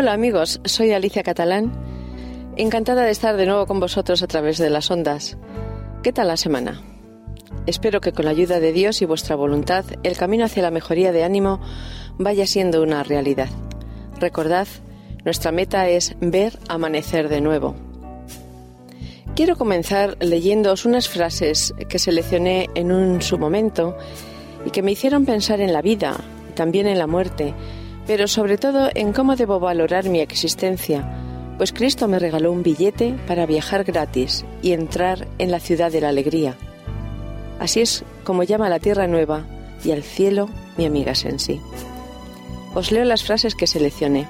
Hola amigos, soy Alicia Catalán. Encantada de estar de nuevo con vosotros a través de las ondas. ¿Qué tal la semana? Espero que con la ayuda de Dios y vuestra voluntad el camino hacia la mejoría de ánimo vaya siendo una realidad. Recordad, nuestra meta es ver amanecer de nuevo. Quiero comenzar leyéndoos unas frases que seleccioné en un su momento y que me hicieron pensar en la vida, también en la muerte, pero sobre todo en cómo debo valorar mi existencia, pues Cristo me regaló un billete para viajar gratis y entrar en la ciudad de la alegría. Así es como llama la tierra nueva y al cielo mi amiga Sensi. Os leo las frases que seleccioné.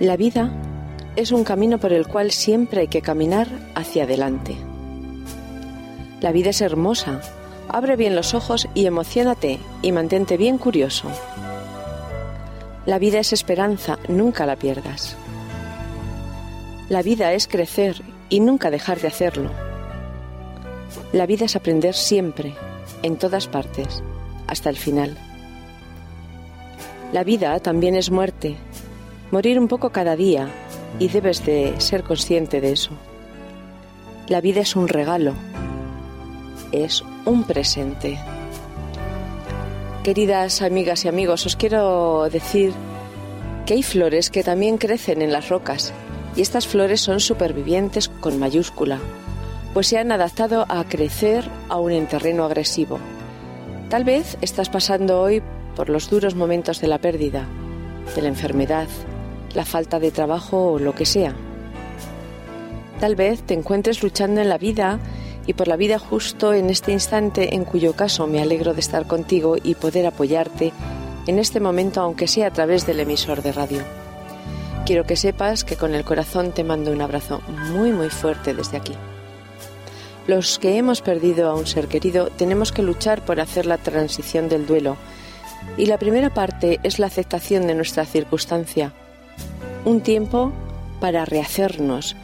La vida es un camino por el cual siempre hay que caminar hacia adelante. La vida es hermosa. Abre bien los ojos y emocionate y mantente bien curioso. La vida es esperanza, nunca la pierdas. La vida es crecer y nunca dejar de hacerlo. La vida es aprender siempre, en todas partes, hasta el final. La vida también es muerte, morir un poco cada día y debes de ser consciente de eso. La vida es un regalo, es un presente. Queridas amigas y amigos, os quiero decir que hay flores que también crecen en las rocas y estas flores son supervivientes con mayúscula, pues se han adaptado a crecer aún en terreno agresivo. Tal vez estás pasando hoy por los duros momentos de la pérdida, de la enfermedad, la falta de trabajo o lo que sea. Tal vez te encuentres luchando en la vida y por la vida justo en este instante en cuyo caso me alegro de estar contigo y poder apoyarte en este momento aunque sea a través del emisor de radio. Quiero que sepas que con el corazón te mando un abrazo muy muy fuerte desde aquí. Los que hemos perdido a un ser querido tenemos que luchar por hacer la transición del duelo y la primera parte es la aceptación de nuestra circunstancia. Un tiempo para rehacernos,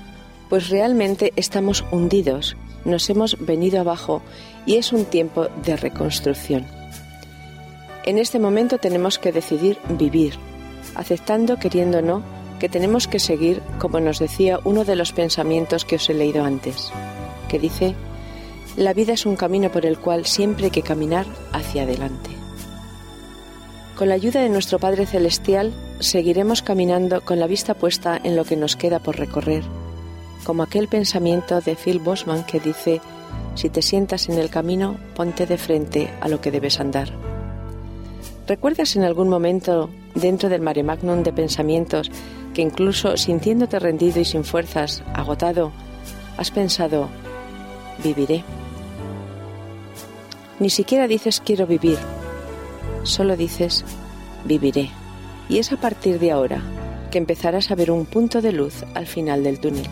pues realmente estamos hundidos nos hemos venido abajo y es un tiempo de reconstrucción. En este momento tenemos que decidir vivir, aceptando, queriendo o no, que tenemos que seguir, como nos decía uno de los pensamientos que os he leído antes, que dice, la vida es un camino por el cual siempre hay que caminar hacia adelante. Con la ayuda de nuestro Padre Celestial, seguiremos caminando con la vista puesta en lo que nos queda por recorrer como aquel pensamiento de Phil Bosman que dice, si te sientas en el camino, ponte de frente a lo que debes andar. ¿Recuerdas en algún momento, dentro del mare magnum de pensamientos, que incluso sintiéndote rendido y sin fuerzas, agotado, has pensado, viviré? Ni siquiera dices quiero vivir, solo dices viviré. Y es a partir de ahora que empezarás a ver un punto de luz al final del túnel.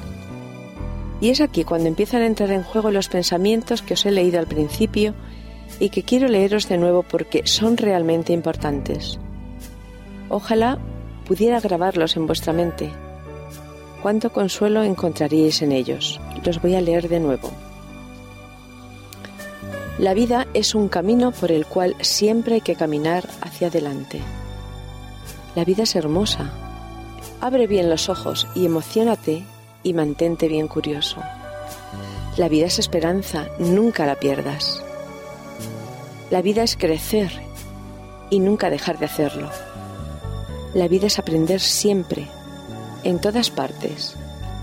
Y es aquí cuando empiezan a entrar en juego los pensamientos que os he leído al principio y que quiero leeros de nuevo porque son realmente importantes. Ojalá pudiera grabarlos en vuestra mente. Cuánto consuelo encontraríais en ellos. Los voy a leer de nuevo. La vida es un camino por el cual siempre hay que caminar hacia adelante. La vida es hermosa. Abre bien los ojos y emocionate y mantente bien curioso. La vida es esperanza, nunca la pierdas. La vida es crecer y nunca dejar de hacerlo. La vida es aprender siempre, en todas partes,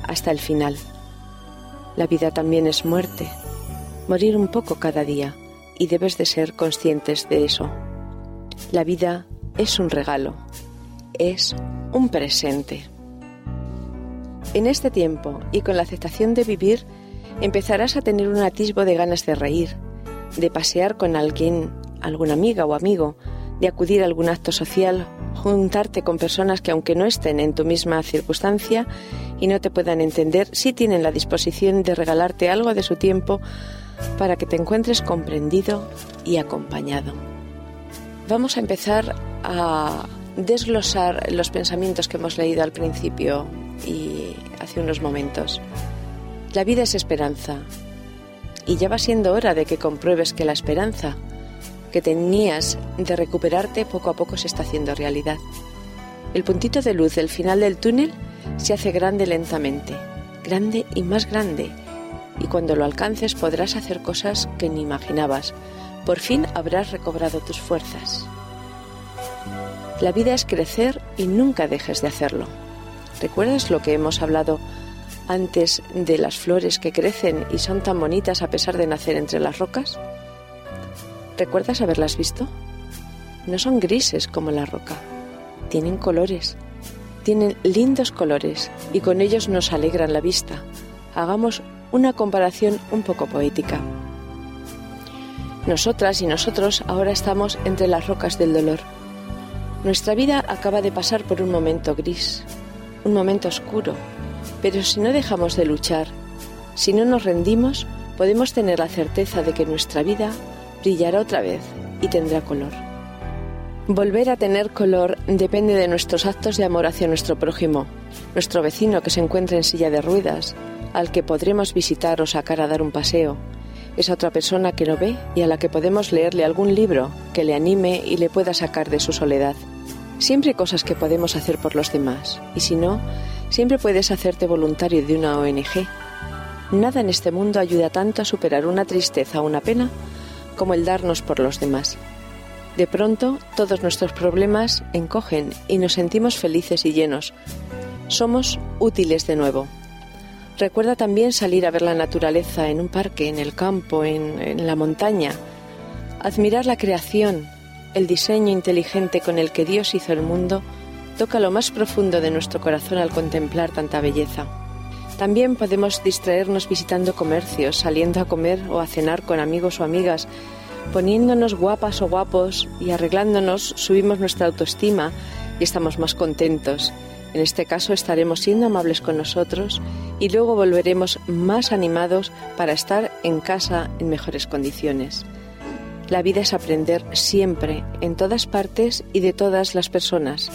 hasta el final. La vida también es muerte, morir un poco cada día y debes de ser conscientes de eso. La vida es un regalo, es un presente. En este tiempo y con la aceptación de vivir, empezarás a tener un atisbo de ganas de reír, de pasear con alguien, alguna amiga o amigo, de acudir a algún acto social, juntarte con personas que aunque no estén en tu misma circunstancia y no te puedan entender, sí tienen la disposición de regalarte algo de su tiempo para que te encuentres comprendido y acompañado. Vamos a empezar a desglosar los pensamientos que hemos leído al principio y hace unos momentos. La vida es esperanza y ya va siendo hora de que compruebes que la esperanza que tenías de recuperarte poco a poco se está haciendo realidad. El puntito de luz del final del túnel se hace grande lentamente, grande y más grande, y cuando lo alcances podrás hacer cosas que ni imaginabas. Por fin habrás recobrado tus fuerzas. La vida es crecer y nunca dejes de hacerlo. ¿Recuerdas lo que hemos hablado antes de las flores que crecen y son tan bonitas a pesar de nacer entre las rocas? ¿Recuerdas haberlas visto? No son grises como la roca, tienen colores, tienen lindos colores y con ellos nos alegran la vista. Hagamos una comparación un poco poética. Nosotras y nosotros ahora estamos entre las rocas del dolor nuestra vida acaba de pasar por un momento gris, un momento oscuro, pero si no dejamos de luchar, si no nos rendimos, podemos tener la certeza de que nuestra vida brillará otra vez y tendrá color. Volver a tener color depende de nuestros actos de amor hacia nuestro prójimo, nuestro vecino que se encuentra en silla de ruedas, al que podremos visitar o sacar a dar un paseo, esa otra persona que no ve y a la que podemos leerle algún libro que le anime y le pueda sacar de su soledad. Siempre hay cosas que podemos hacer por los demás, y si no, siempre puedes hacerte voluntario de una ONG. Nada en este mundo ayuda tanto a superar una tristeza o una pena como el darnos por los demás. De pronto, todos nuestros problemas encogen y nos sentimos felices y llenos. Somos útiles de nuevo. Recuerda también salir a ver la naturaleza en un parque, en el campo, en, en la montaña. Admirar la creación, el diseño inteligente con el que Dios hizo el mundo toca lo más profundo de nuestro corazón al contemplar tanta belleza. También podemos distraernos visitando comercios, saliendo a comer o a cenar con amigos o amigas, poniéndonos guapas o guapos y arreglándonos, subimos nuestra autoestima y estamos más contentos. En este caso estaremos siendo amables con nosotros y luego volveremos más animados para estar en casa en mejores condiciones. La vida es aprender siempre, en todas partes y de todas las personas.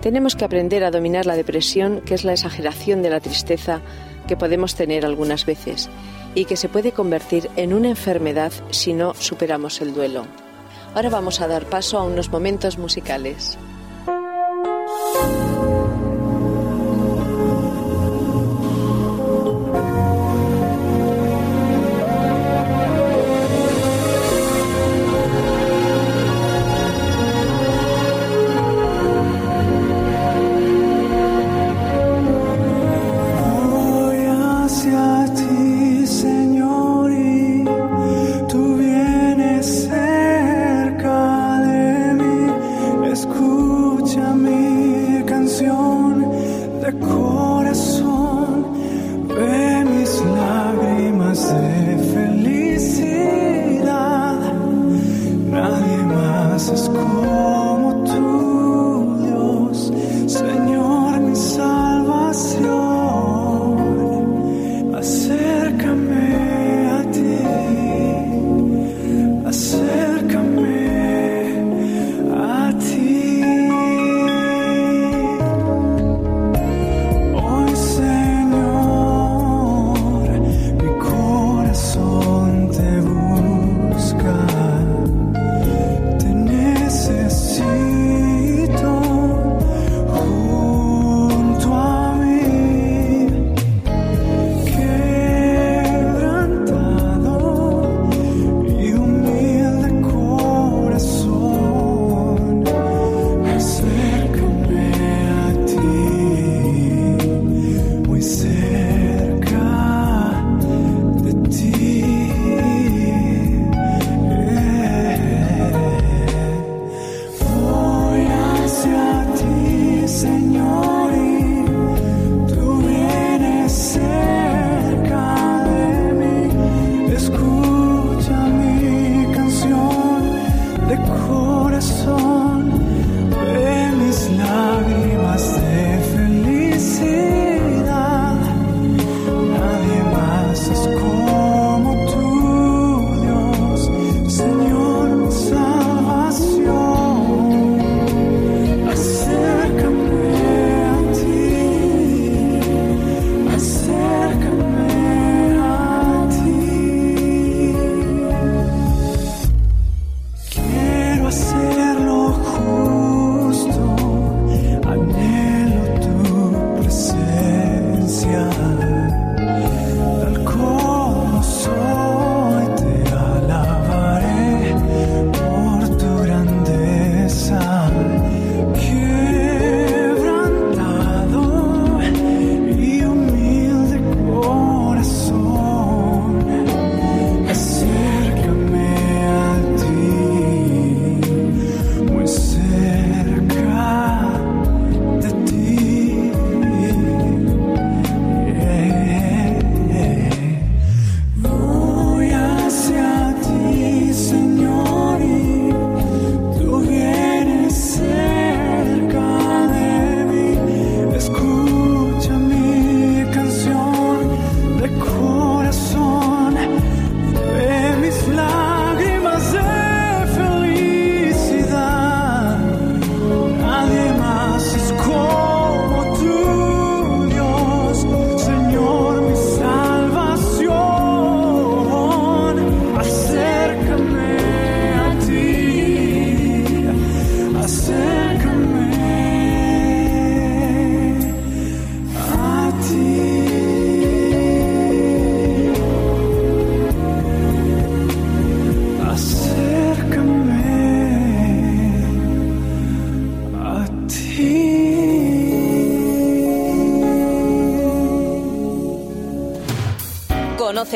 Tenemos que aprender a dominar la depresión, que es la exageración de la tristeza que podemos tener algunas veces y que se puede convertir en una enfermedad si no superamos el duelo. Ahora vamos a dar paso a unos momentos musicales.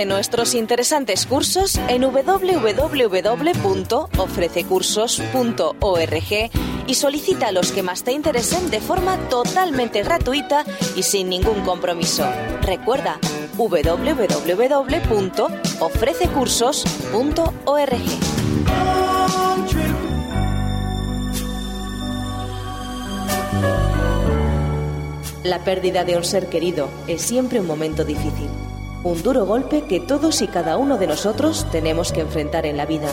Nuestros interesantes cursos en www.ofrececursos.org y solicita los que más te interesen de forma totalmente gratuita y sin ningún compromiso. Recuerda www.ofrececursos.org. La pérdida de un ser querido es siempre un momento difícil, un duro golpe que todos y cada uno de nosotros tenemos que enfrentar en la vida.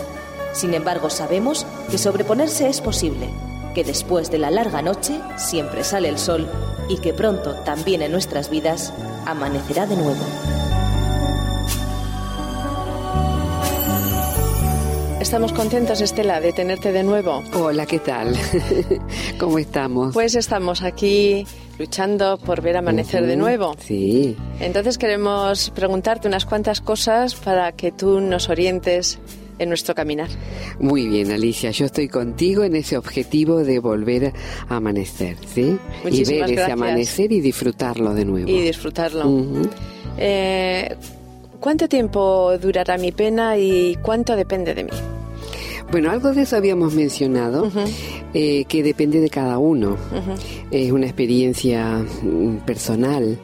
Sin embargo, sabemos que sobreponerse es posible, que después de la larga noche siempre sale el sol y que pronto, también en nuestras vidas, amanecerá de nuevo. Estamos contentos, Estela, de tenerte de nuevo. Hola, ¿qué tal? ¿Cómo estamos? Pues estamos aquí luchando por ver amanecer de nuevo. Sí. Entonces queremos preguntarte unas cuantas cosas para que tú nos orientes en nuestro caminar. Muy bien, Alicia, yo estoy contigo en ese objetivo de volver a amanecer, ¿sí? Muchísimas y ver ese amanecer y disfrutarlo de nuevo. Y disfrutarlo. Eh, ¿Cuánto tiempo durará mi pena y cuánto depende de mí? Bueno, algo de eso habíamos mencionado, eh, que depende de cada uno. Es una experiencia mm, personal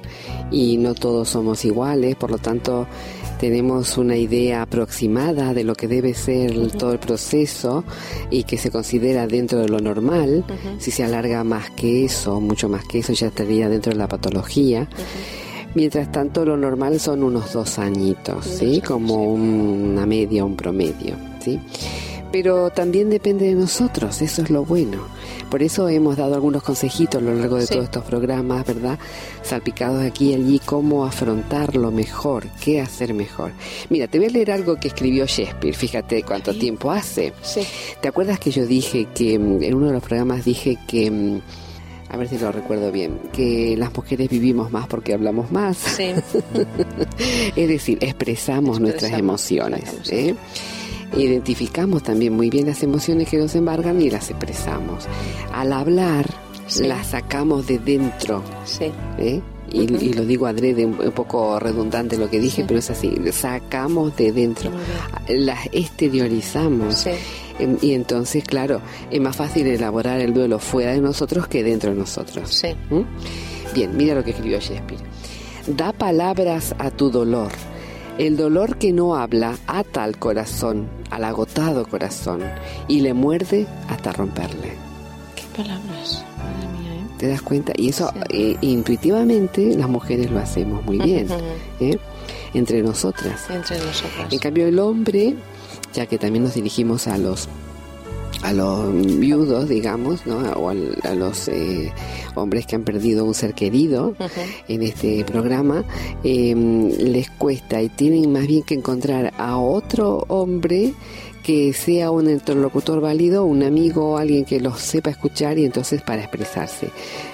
y no todos somos iguales, por lo tanto tenemos una idea aproximada de lo que debe ser todo el proceso y que se considera dentro de lo normal. Si se alarga más que eso, mucho más que eso, ya estaría dentro de la patología. Mientras tanto, lo normal son unos dos añitos, ¿sí? Como un- una media, un promedio, ¿sí? Pero también depende de nosotros, eso es lo bueno. Por eso hemos dado algunos consejitos a lo largo de Sí. todos estos programas, ¿verdad? Salpicados aquí y allí, cómo afrontarlo mejor, qué hacer mejor. Mira, te voy a leer algo que escribió Shakespeare, fíjate cuánto tiempo hace. Sí. ¿Te acuerdas que yo dije que mm, en uno de los programas dije que, mm, a ver si lo recuerdo bien, que las mujeres vivimos más porque hablamos más? Sí. Es decir, expresamos, nuestras emociones. ¿eh? Identificamos también muy bien las emociones que nos embargan y las expresamos. Al hablar, Sí. las sacamos de dentro. Sí. ¿eh? Y, lo digo adrede, un, poco redundante lo que dije, Sí. pero es así, sacamos de dentro, las exteriorizamos. Sí. Em, Y entonces, claro, es más fácil elaborar el duelo fuera de nosotros que dentro de nosotros. Sí. ¿Mm? Bien, mira lo que escribió Shakespeare. Da palabras a tu dolor. El dolor que no habla ata al corazón, al agotado corazón, y le muerde hasta romperle. ¿Qué palabras? Madre mía, ¿eh? ¿Te das cuenta? Y eso eh, intuitivamente las mujeres lo hacemos muy bien. ¿eh? entre nosotras. Entre nosotras. En cambio el hombre, ya que también nos dirigimos a los a los viudos, digamos, ¿no? o al- a, los eh, hombres que han perdido un ser querido en este programa, eh, les cuesta y tienen más bien que encontrar a otro hombre que sea un interlocutor válido, un amigo alguien que los sepa escuchar y entonces para expresarse.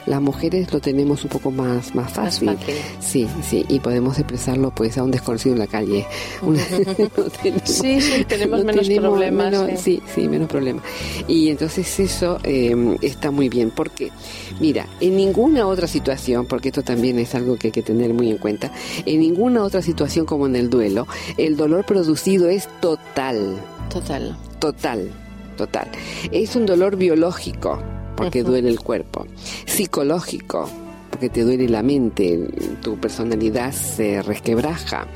Las mujeres lo tenemos un poco más, más Más fácil. Sí, sí, y podemos expresarlo pues a un desconocido en la calle. Una- no tenemos- Sí, sí, tenemos menos problemas, menos- sí. sí, sí, menos problemas. Y entonces eso eh, está muy bien, porque, mira, en ninguna otra situación, porque esto también es algo que hay que tener muy en cuenta, en ninguna otra situación como en el duelo, el dolor producido es total, Total. total, total. Es un dolor biológico, porque duele el cuerpo, psicológico, porque te duele la mente, tu personalidad se resquebraja,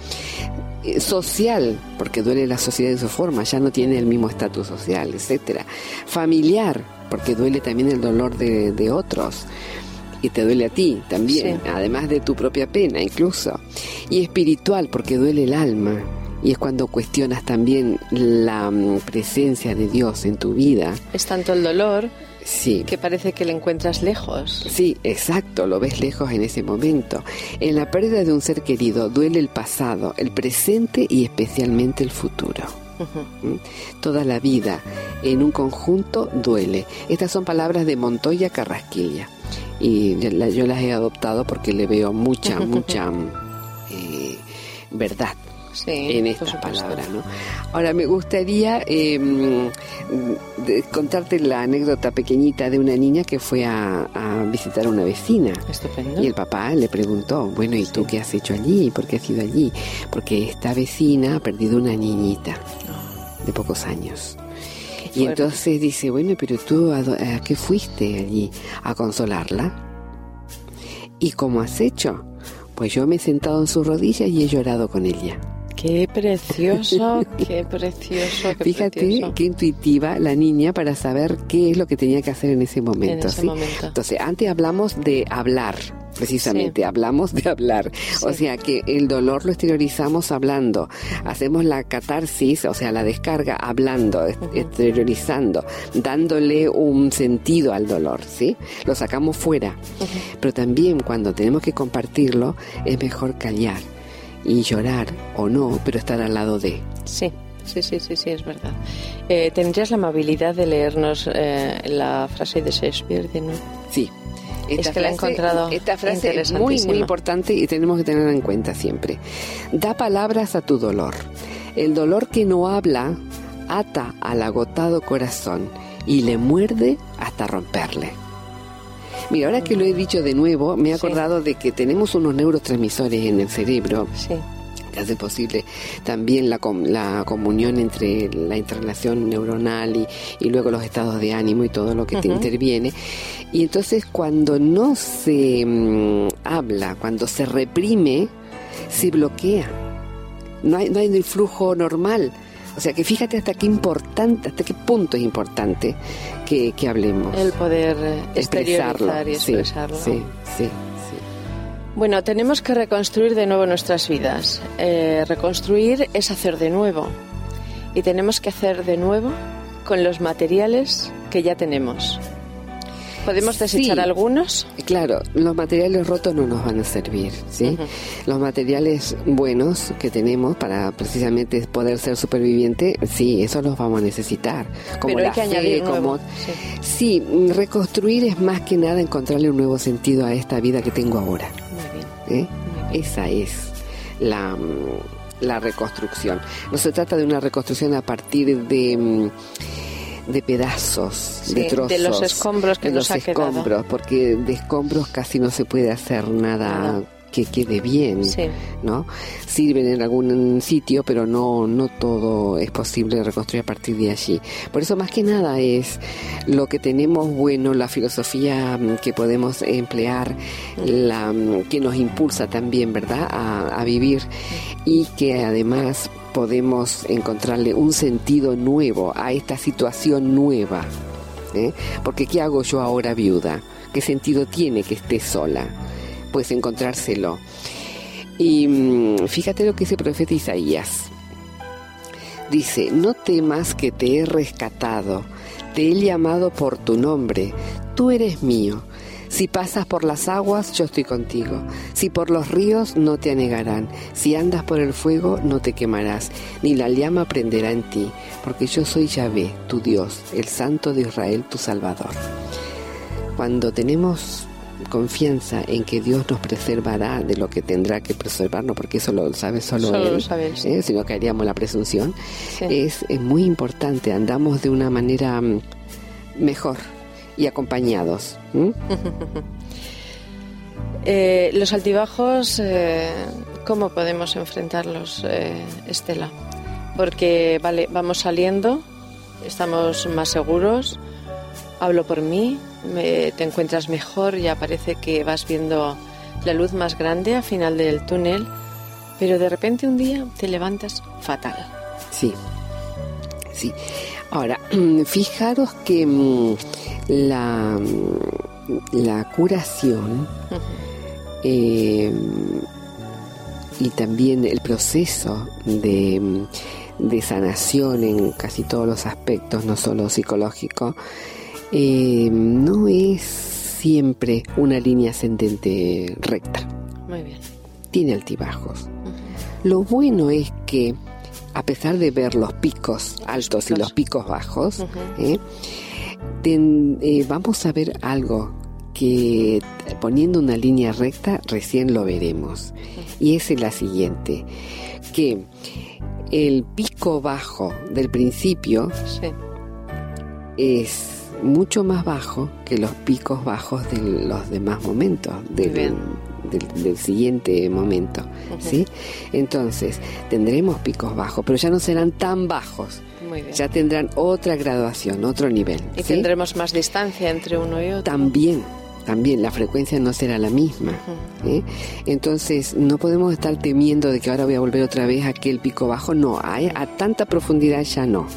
eh, social, porque duele la sociedad de su forma, ya no tiene el mismo estatus social, etcétera. Familiar, porque duele también el dolor de, de otros. Y te duele a ti también, Sí. además de tu propia pena incluso. Y espiritual, porque duele el alma. Y es cuando cuestionas también la mm, presencia de Dios en tu vida. Es tanto el dolor Sí. que parece que le encuentras lejos. Sí, exacto, lo ves lejos en ese momento. En la pérdida de un ser querido duele el pasado, el presente y especialmente el futuro. ¿Mm? Toda la vida en un conjunto duele. Estas son palabras de Montoya Carrasquilla y yo las he adoptado porque le veo mucha, mucha mm, eh, verdad en esta palabra. ¿no? Ahora, me gustaría em, contarte la anécdota pequeñita de una niña que fue a, visitar a una vecina. Estupendo. Y el papá le preguntó, bueno, ¿y tú qué has hecho allí? ¿Por qué has ido allí? Porque esta vecina ha perdido una niñita de pocos años. Y entonces dice, bueno, pero tú a, qué fuiste allí? ¿A consolarla? ¿Y cómo has hecho? Pues yo me he sentado en sus rodillas y he llorado con ella. Qué precioso, qué precioso. Fíjate qué intuitiva la niña para saber qué es lo que tenía que hacer en ese momento. ¿sí? Entonces, antes hablamos de hablar, precisamente, hablamos de hablar. O sea que el dolor lo exteriorizamos hablando, hacemos la catarsis, o sea, la descarga hablando, exteriorizando, dándole un sentido al dolor, ¿sí? Lo sacamos fuera. Pero también cuando tenemos que compartirlo, es mejor callar y llorar o no, pero estar al lado de. Sí. Sí, sí, sí, sí, es verdad. Eh, ¿Tendrías la amabilidad de leernos eh, la frase de Shakespeare de nuevo? Sí, esta es que la he encontrado Esta frase es muy, muy importante y tenemos que tenerla en cuenta siempre. Da palabras a tu dolor. El dolor que no habla ata al agotado corazón y le muerde hasta romperle. Mira, ahora que lo he dicho de nuevo, me he acordado de que tenemos unos neurotransmisores en el cerebro sí que hace posible también la, la comunión entre la interrelación neuronal y, luego los estados de ánimo y todo lo que te interviene. Y entonces cuando no se mm, habla, cuando se reprime, se bloquea. No hay, no hay el flujo normal. O sea que fíjate hasta qué importante, hasta qué punto es importante que, que hablemos. El poder eh, expresarlo. y expresarlo. sí, sí. Bueno, tenemos que reconstruir de nuevo nuestras vidas. Eh, reconstruir es hacer de nuevo. Y tenemos que hacer de nuevo con los materiales que ya tenemos. ¿Podemos desechar algunos? Claro, los materiales rotos no nos van a servir, ¿sí? Los materiales buenos que tenemos para precisamente poder ser superviviente, sí, eso los vamos a necesitar. Como Pero hay que añadir como... Sí. reconstruir es más que nada encontrarle un nuevo sentido a esta vida que tengo ahora. ¿eh? Esa es la, la, reconstrucción. No se trata de una reconstrucción a partir de, mm, de pedazos, de trozos. De los escombros que nos los escombros, porque de escombros casi no se puede hacer nada que quede bien, ¿no? Sirven en algún sitio, pero no, no todo es posible reconstruir a partir de allí. Por eso más que nada es lo que tenemos bueno, la filosofía mm, que podemos emplear, la mm, que nos impulsa también, ¿verdad?, a, vivir y que además podemos encontrarle un sentido nuevo a esta situación nueva. ¿eh? Porque ¿qué hago yo ahora viuda? ¿Qué sentido tiene que esté sola? Pues encontrárselo. Y mm, fíjate lo que dice el profeta Isaías. Dice, no temas que te he rescatado, te he llamado por tu nombre, tú eres mío. Si pasas por las aguas, yo estoy contigo. Si por los ríos, no te anegarán. Si andas por el fuego, no te quemarás, ni la llama prenderá en ti, porque yo soy Yahvé, tu Dios, el Santo de Israel, tu Salvador. Cuando tenemos confianza en que Dios nos preservará de lo que tendrá que preservarnos, porque eso lo sabe solo, Él, ¿eh? si no caeríamos la presunción, es, muy importante, andamos de una manera mm, mejor y acompañados. Eh, los altibajos, eh, ¿cómo podemos enfrentarlos, Estela? Porque, vale, vamos saliendo, estamos más seguros, hablo por mí, te encuentras mejor, ya parece que vas viendo la luz más grande al final del túnel, pero de repente un día te levantas fatal. Sí, sí. Ahora, fijaros que mm, la, la curación eh, y también el proceso de, de sanación en casi todos los aspectos, no solo psicológico, eh, no es siempre una línea ascendente recta. Muy bien. Tiene altibajos. Lo bueno es que, a pesar de ver los picos altos y los picos bajos, ¿eh? Eh, vamos a ver algo que poniendo una línea recta recién lo veremos. Y es la siguiente. que el pico bajo del principio es mucho más bajo que los picos bajos de los demás momentos del, del, siguiente momento. ¿sí? Entonces, tendremos picos bajos, pero ya no serán tan bajos. Ya tendrán otra graduación, otro nivel. Y tendremos más distancia entre uno y otro. También, también la frecuencia no será la misma. ¿eh? Entonces, no podemos estar temiendo de que ahora voy a volver otra vez a aquel pico bajo. No, a, a tanta profundidad ya no.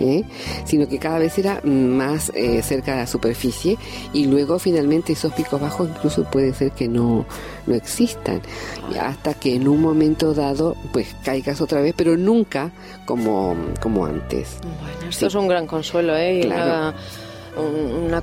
¿eh? Sino que cada vez será más eh, cerca de la superficie y luego finalmente esos picos bajos incluso puede ser que no, no existan. Hasta que en un momento dado, pues caigas otra vez, pero nunca como, como antes. Bueno, esto es un gran consuelo, ¿eh? Claro una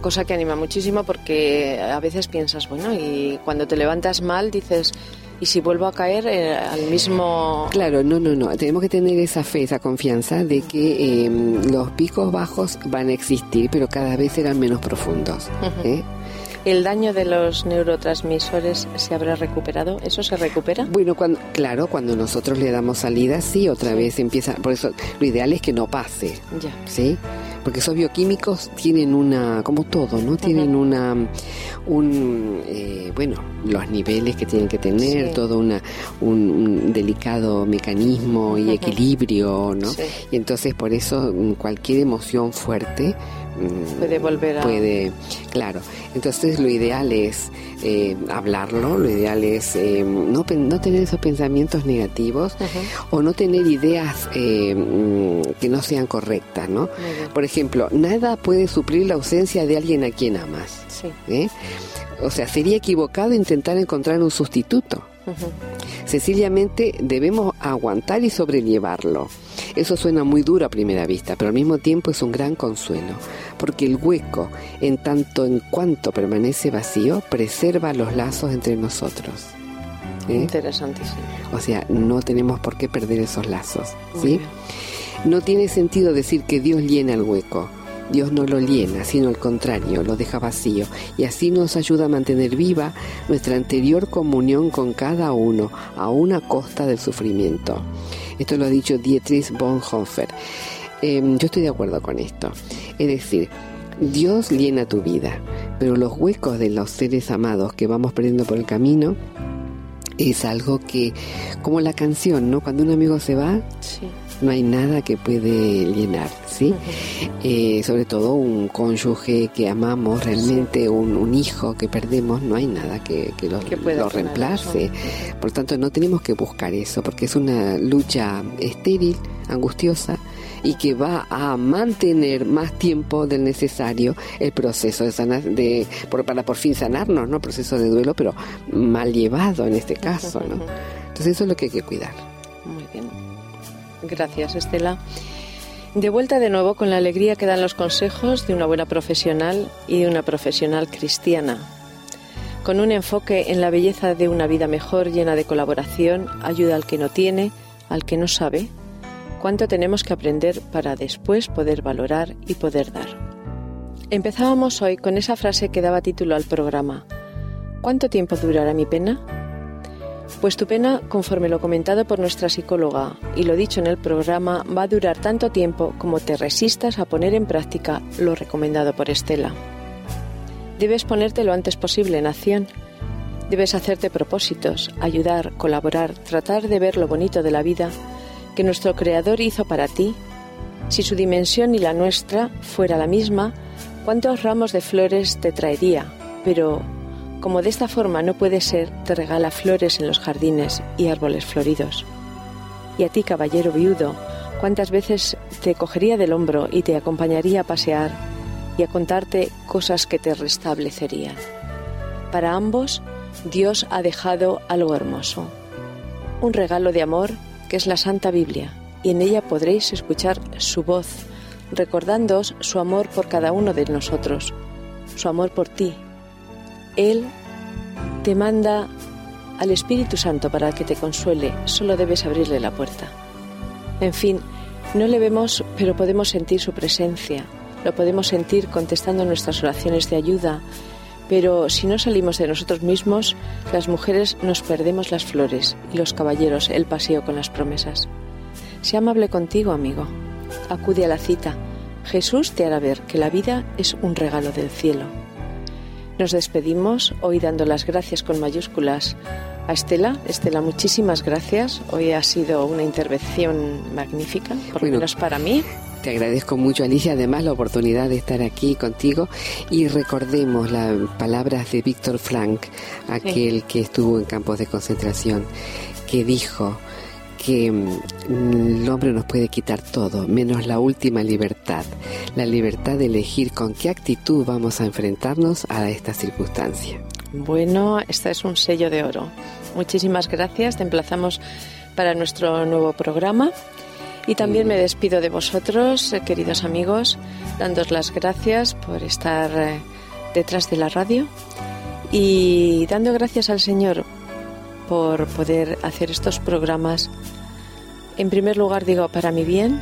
cosa que anima muchísimo porque a veces piensas, bueno, y cuando te levantas mal dices, ¿y si vuelvo a caer eh, al mismo...? Claro, no, no, no. Tenemos que tener esa fe, esa confianza de que em, los picos bajos van a existir, pero cada vez serán menos profundos. ¿eh? ¿El daño de los neurotransmisores se habrá recuperado? ¿Eso se recupera? Bueno, cuando, claro, cuando nosotros le damos salida, sí, otra vez empieza. Por eso, lo ideal es que no pase. Ya. ¿Sí? Porque esos bioquímicos tienen una, como todo, ¿no? Tienen una, un, eh, bueno, los niveles que tienen que tener, todo una, un, delicado mecanismo y equilibrio, ¿no? Y entonces por eso mm, cualquier emoción fuerte puede volver a... Puede, claro. Entonces lo ideal es eh, hablarlo, lo ideal es eh, no, no tener esos pensamientos negativos o no tener ideas eh, mm, que no sean correctas, ¿no? Por ejemplo, nada puede suplir la ausencia de alguien a quien amas. O sea, sería equivocado intentar encontrar un sustituto. Sencillamente debemos aguantar y sobrellevarlo. Eso suena muy duro a primera vista, pero al mismo tiempo es un gran consuelo, porque el hueco, en tanto en cuanto permanece vacío, preserva los lazos entre nosotros. ¿Eh? Interesantísimo. O sea, no tenemos por qué perder esos lazos, ¿sí? No tiene sentido decir que Dios llena el hueco Dios no lo llena, sino al contrario, lo deja vacío y así nos ayuda a mantener viva nuestra anterior comunión con cada uno, a una costa del sufrimiento. Esto lo ha dicho Dietrich Bonhoeffer. Em, yo estoy de acuerdo con esto. Es decir, Dios llena tu vida, pero los huecos de los seres amados que vamos perdiendo por el camino es algo que, como la canción, ¿no? Cuando un amigo se va, sí no hay nada que puede llenar, ¿sí? Eh, sobre todo un cónyuge que amamos realmente, un, hijo que perdemos, no hay nada que, lo, lo reemplace. Por tanto, no tenemos que buscar eso, porque es una lucha estéril, angustiosa, y que va a mantener más tiempo del necesario el proceso de sanar, de, para por fin sanarnos, ¿no? Proceso de duelo, pero mal llevado en este caso, ¿no? Entonces eso es lo que hay que cuidar. Gracias, Estela. De vuelta de nuevo con la alegría que dan los consejos de una buena profesional y de una profesional cristiana. Con un enfoque en la belleza de una vida mejor, llena de colaboración, ayuda al que no tiene, al que no sabe. Cuánto tenemos que aprender para después poder valorar y poder dar. Empezábamos hoy con esa frase que daba título al programa. ¿Cuánto tiempo durará mi pena? Pues tu pena, conforme lo comentado por nuestra psicóloga y lo dicho en el programa, va a durar tanto tiempo como te resistas a poner en práctica lo recomendado por Estela. Debes ponerte lo antes posible en acción. Debes hacerte propósitos, ayudar, colaborar, tratar de ver lo bonito de la vida que nuestro Creador hizo para ti. Si su dimensión y la nuestra fuera la misma, ¿cuántos ramos de flores te traería? Pero como de esta forma no puede ser, te regala flores en los jardines y árboles floridos. Y a ti, caballero viudo, cuántas veces te cogería del hombro y te acompañaría a pasear y a contarte cosas que te restablecerían. Para ambos, Dios ha dejado algo hermoso, un regalo de amor que es la Santa Biblia, y en ella podréis escuchar su voz, recordándoos su amor por cada uno de nosotros, su amor por ti, él te manda al Espíritu Santo para que te consuele, solo debes abrirle la puerta. En fin, no le vemos, pero podemos sentir su presencia, lo podemos sentir contestando nuestras oraciones de ayuda, Pero si no salimos de nosotros mismos, las mujeres nos perdemos las flores y los caballeros el paseo con las promesas. Sea amable contigo, amigo. Acude a la cita. Jesús te hará ver que la vida es un regalo del cielo. Nos despedimos hoy dando las gracias con mayúsculas a Estela. Estela, muchísimas gracias. Hoy ha sido una intervención magnífica, por lo menos para mí. Te agradezco mucho, Alicia, además la oportunidad de estar aquí contigo y recordemos las palabras de Víctor Frank, aquel que estuvo en campos de concentración, que dijo que mm, el hombre nos puede quitar todo, menos la última libertad, la libertad de elegir con qué actitud vamos a enfrentarnos a esta circunstancia. Bueno, este es un sello de oro. Muchísimas gracias, te emplazamos para nuestro nuevo programa y también me despido de vosotros, eh, queridos amigos, dándos las gracias por estar eh, detrás de la radio y dando gracias al Señor por poder hacer estos programas. En primer lugar digo para mi bien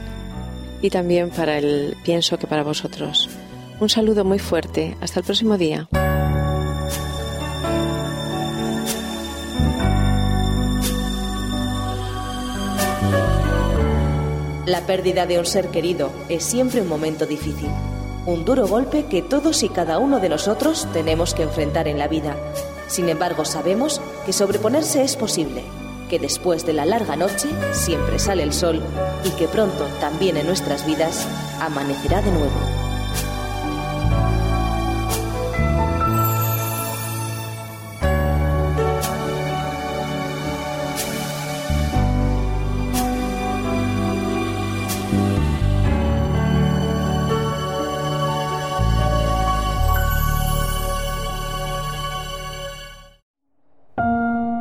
y también para el pienso que para vosotros. Un saludo muy fuerte. Hasta el próximo día. La pérdida de un ser querido es siempre un momento difícil, un duro golpe que todos y cada uno de nosotros tenemos que enfrentar en la vida. Sin embargo, sabemos que sobreponerse es posible, que después de la larga noche siempre sale el sol y que pronto también en nuestras vidas amanecerá de nuevo.